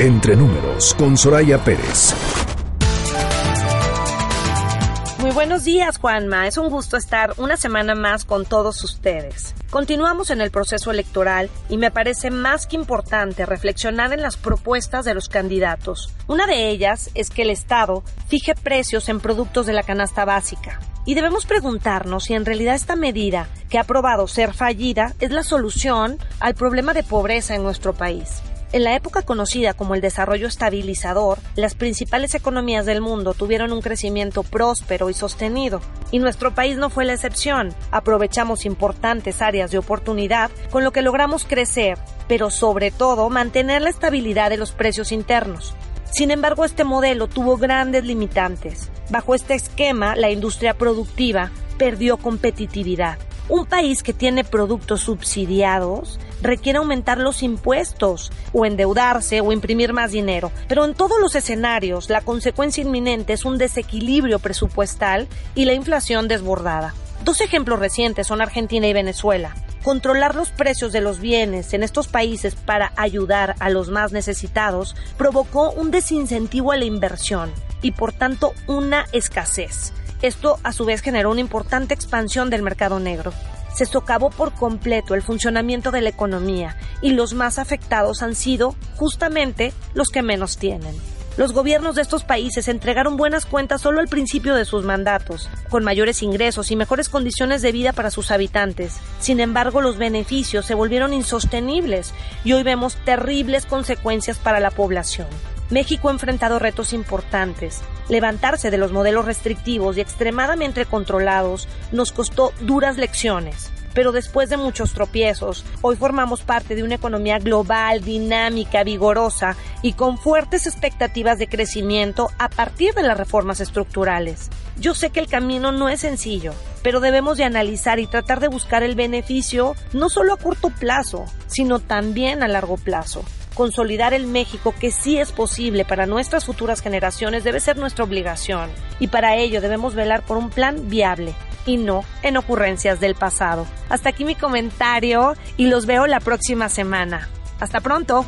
Entre números con Soraya Pérez. Muy buenos días, Juanma. Es un gusto estar una semana más con todos ustedes. Continuamos en el proceso electoral y me parece más que importante reflexionar en las propuestas de los candidatos. Una de ellas es que el Estado fije precios en productos de la canasta básica. Y debemos preguntarnos si en realidad esta medida, que ha probado ser fallida, es la solución al problema de pobreza en nuestro país. En la época conocida como el desarrollo estabilizador, las principales economías del mundo tuvieron un crecimiento próspero y sostenido, y nuestro país no fue la excepción. Aprovechamos importantes áreas de oportunidad, con lo que logramos crecer, pero sobre todo mantener la estabilidad de los precios internos. Sin embargo, este modelo tuvo grandes limitantes. Bajo este esquema, la industria productiva perdió competitividad. Un país que tiene productos subsidiados requiere aumentar los impuestos o endeudarse o imprimir más dinero. Pero en todos los escenarios la consecuencia inminente es un desequilibrio presupuestal y la inflación desbordada. Dos ejemplos recientes son Argentina y Venezuela. Controlar los precios de los bienes en estos países para ayudar a los más necesitados provocó un desincentivo a la inversión y por tanto una escasez. Esto a su vez generó una importante expansión del mercado negro. Se socavó por completo el funcionamiento de la economía y los más afectados han sido justamente los que menos tienen. Los gobiernos de estos países entregaron buenas cuentas solo al principio de sus mandatos, con mayores ingresos y mejores condiciones de vida para sus habitantes. Sin embargo, los beneficios se volvieron insostenibles y hoy vemos terribles consecuencias para la población. México ha enfrentado retos importantes. Levantarse de los modelos restrictivos y extremadamente controlados nos costó duras lecciones. Pero después de muchos tropiezos, hoy formamos parte de una economía global, dinámica, vigorosa y con fuertes expectativas de crecimiento a partir de las reformas estructurales. Yo sé que el camino no es sencillo, pero debemos de analizar y tratar de buscar el beneficio no solo a corto plazo, sino también a largo plazo. Consolidar el México que sí es posible para nuestras futuras generaciones debe ser nuestra obligación y para ello debemos velar por un plan viable y no en ocurrencias del pasado. Hasta aquí mi comentario y los veo la próxima semana. Hasta pronto.